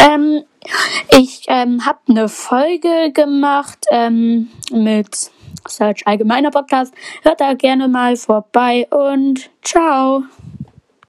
Ähm, ich ähm, habe eine Folge gemacht ähm, mit Search Allgemeiner Podcast. Hört da gerne mal vorbei und ciao.